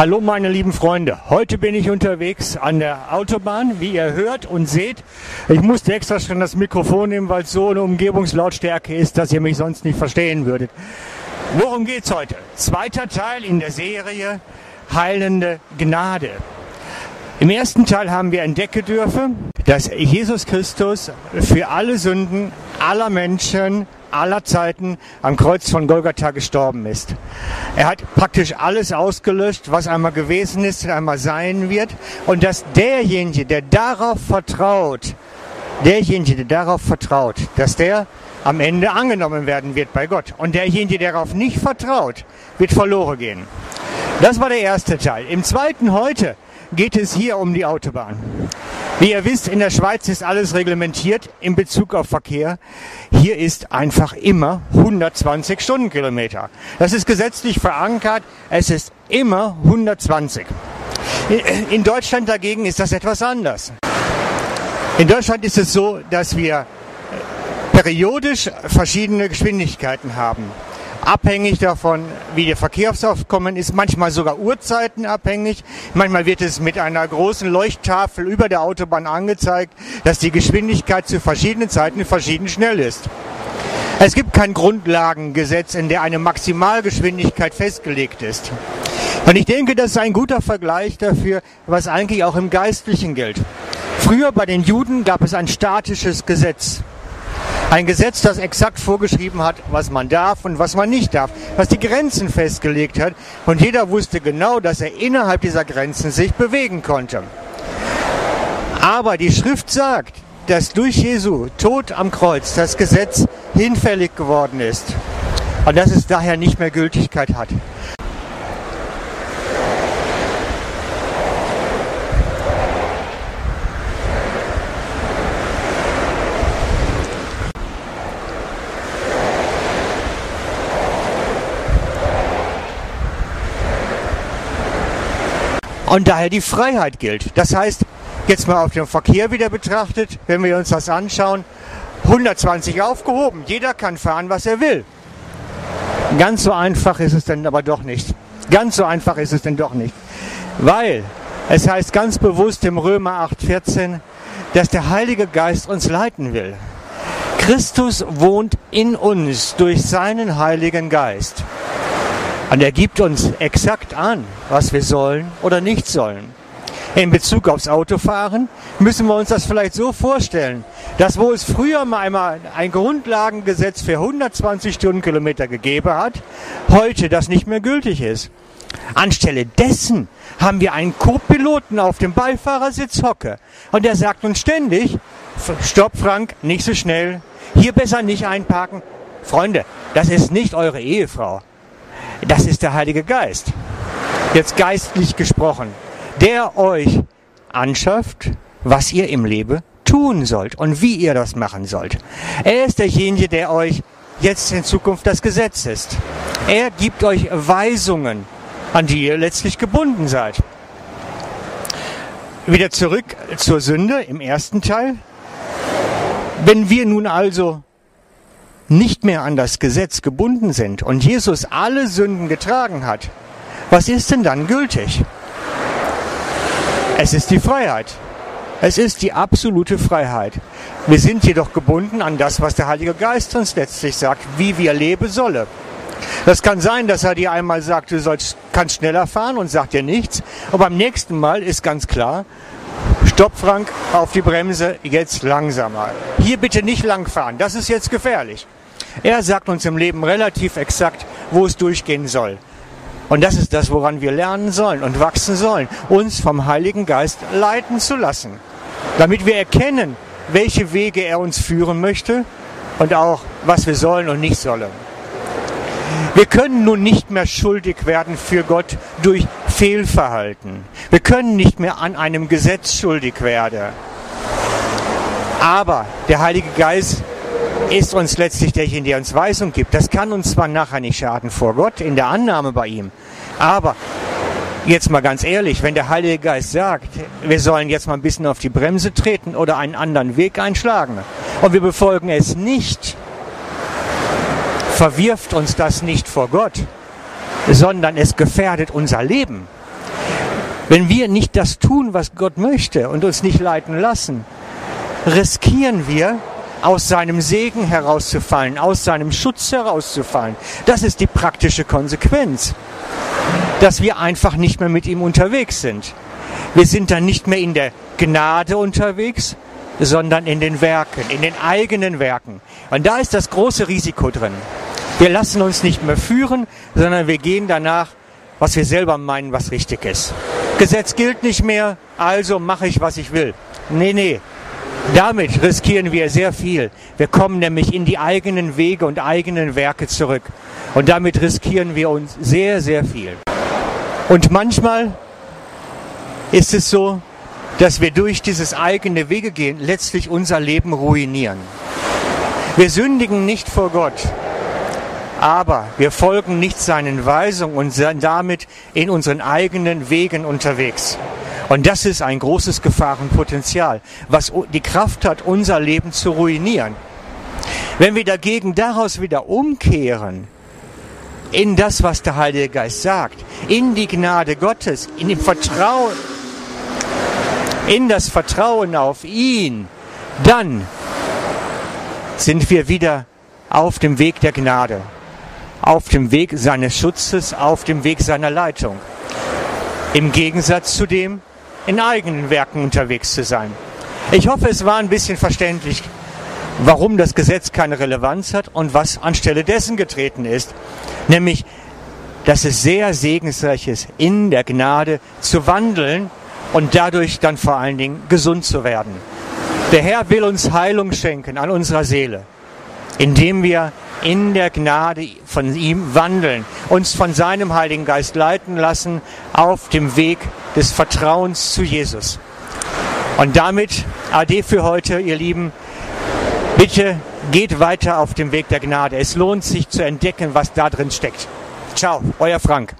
Hallo meine lieben Freunde, heute bin ich unterwegs an der Autobahn, wie ihr hört und seht. Ich musste extra schon das Mikrofon nehmen, weil es so eine Umgebungslautstärke ist, dass ihr mich sonst nicht verstehen würdet. Worum geht's heute? Zweiter Teil in der Serie Heilende Gnade. Im ersten Teil haben wir entdecken dürfen, dass Jesus Christus für alle Sünden aller Menschen aller Zeiten am Kreuz von Golgatha gestorben ist. Er hat praktisch alles ausgelöscht, was einmal gewesen ist und einmal sein wird. Und dass derjenige, der darauf vertraut, derjenige, der darauf vertraut, dass der am Ende angenommen werden wird bei Gott. Und derjenige, der darauf nicht vertraut, wird verloren gehen. Das war der erste Teil. Im zweiten heute geht es hier um die Autobahn. Wie ihr wisst, in der Schweiz ist alles reglementiert in Bezug auf Verkehr. Hier ist einfach immer 120 Stundenkilometer. Das ist gesetzlich verankert. Es ist immer 120. In Deutschland dagegen ist das etwas anders. In Deutschland ist es so, dass wir periodisch verschiedene Geschwindigkeiten haben abhängig davon, wie der Verkehrsaufkommen ist, manchmal sogar Uhrzeiten abhängig. Manchmal wird es mit einer großen Leuchttafel über der Autobahn angezeigt, dass die Geschwindigkeit zu verschiedenen Zeiten verschieden schnell ist. Es gibt kein Grundlagengesetz, in der eine Maximalgeschwindigkeit festgelegt ist. Und ich denke, das ist ein guter Vergleich dafür, was eigentlich auch im Geistlichen gilt. Früher bei den Juden gab es ein statisches Gesetz. Ein Gesetz, das exakt vorgeschrieben hat, was man darf und was man nicht darf, was die Grenzen festgelegt hat. Und jeder wusste genau, dass er innerhalb dieser Grenzen sich bewegen konnte. Aber die Schrift sagt, dass durch Jesu Tod am Kreuz das Gesetz hinfällig geworden ist und dass es daher nicht mehr Gültigkeit hat. Und daher die Freiheit gilt. Das heißt, jetzt mal auf den Verkehr wieder betrachtet, wenn wir uns das anschauen, 120 aufgehoben, jeder kann fahren, was er will. Ganz so einfach ist es denn aber doch nicht. Ganz so einfach ist es denn doch nicht. Weil es heißt ganz bewusst im Römer 8,14, dass der Heilige Geist uns leiten will. Christus wohnt in uns durch seinen Heiligen Geist. Und er gibt uns exakt an, was wir sollen oder nicht sollen. In Bezug aufs Autofahren müssen wir uns das vielleicht so vorstellen, dass wo es früher mal einmal ein Grundlagengesetz für 120 Stundenkilometer gegeben hat, heute das nicht mehr gültig ist. Anstelle dessen haben wir einen Co-Piloten auf dem Beifahrersitz hocke und der sagt uns ständig, stopp Frank, nicht so schnell, hier besser nicht einparken. Freunde, das ist nicht eure Ehefrau. Das ist der Heilige Geist. Jetzt geistlich gesprochen. Der euch anschafft, was ihr im Leben tun sollt und wie ihr das machen sollt. Er ist derjenige, der euch jetzt in Zukunft das Gesetz ist. Er gibt euch Weisungen, an die ihr letztlich gebunden seid. Wieder zurück zur Sünde im ersten Teil. Wenn wir nun also nicht mehr an das Gesetz gebunden sind und Jesus alle Sünden getragen hat, was ist denn dann gültig? Es ist die Freiheit. Es ist die absolute Freiheit. Wir sind jedoch gebunden an das, was der Heilige Geist uns letztlich sagt, wie wir leben sollen. Das kann sein, dass er dir einmal sagt, du sollst, kannst schneller fahren und sagt dir nichts. Aber beim nächsten Mal ist ganz klar, Stopp, Frank, auf die Bremse, jetzt langsamer. Hier bitte nicht langfahren, das ist jetzt gefährlich. Er sagt uns im Leben relativ exakt, wo es durchgehen soll. Und das ist das, woran wir lernen sollen und wachsen sollen, uns vom Heiligen Geist leiten zu lassen, damit wir erkennen, welche Wege er uns führen möchte und auch, was wir sollen und nicht sollen. Wir können nun nicht mehr schuldig werden für Gott durch Fehlverhalten. Wir können nicht mehr an einem Gesetz schuldig werden. Aber der Heilige Geist ist uns letztlich derjenige, der uns Weisung gibt. Das kann uns zwar nachher nicht schaden vor Gott, in der Annahme bei ihm, aber jetzt mal ganz ehrlich, wenn der Heilige Geist sagt, wir sollen jetzt mal ein bisschen auf die Bremse treten oder einen anderen Weg einschlagen und wir befolgen es nicht, verwirft uns das nicht vor Gott, sondern es gefährdet unser Leben. Wenn wir nicht das tun, was Gott möchte und uns nicht leiten lassen, riskieren wir, aus seinem Segen herauszufallen, aus seinem Schutz herauszufallen. Das ist die praktische Konsequenz, dass wir einfach nicht mehr mit ihm unterwegs sind. Wir sind dann nicht mehr in der Gnade unterwegs, sondern in den Werken, in den eigenen Werken. Und da ist das große Risiko drin. Wir lassen uns nicht mehr führen, sondern wir gehen danach, was wir selber meinen, was richtig ist. Gesetz gilt nicht mehr, also mache ich, was ich will. Nee, nee. Damit riskieren wir sehr viel. Wir kommen nämlich in die eigenen Wege und eigenen Werke zurück. Und damit riskieren wir uns sehr, sehr viel. Und manchmal ist es so, dass wir durch dieses eigene Wege gehen letztlich unser Leben ruinieren. Wir sündigen nicht vor Gott, aber wir folgen nicht seinen Weisungen und sind damit in unseren eigenen Wegen unterwegs. Und das ist ein großes Gefahrenpotenzial, was die Kraft hat, unser Leben zu ruinieren. Wenn wir dagegen daraus wieder umkehren, in das, was der Heilige Geist sagt, in die Gnade Gottes, in dem Vertrauen, in das Vertrauen auf ihn, dann sind wir wieder auf dem Weg der Gnade, auf dem Weg seines Schutzes, auf dem Weg seiner Leitung. Im Gegensatz zu dem, in eigenen Werken unterwegs zu sein. Ich hoffe, es war ein bisschen verständlich, warum das Gesetz keine Relevanz hat und was anstelle dessen getreten ist. Nämlich, dass es sehr segensreich ist, in der Gnade zu wandeln und dadurch dann vor allen Dingen gesund zu werden. Der Herr will uns Heilung schenken an unserer Seele, indem wir in der Gnade von ihm wandeln, uns von seinem Heiligen Geist leiten lassen auf dem Weg des Vertrauens zu Jesus. Und damit Ade für heute, ihr Lieben. Bitte geht weiter auf dem Weg der Gnade. Es lohnt sich zu entdecken, was da drin steckt. Ciao, euer Frank.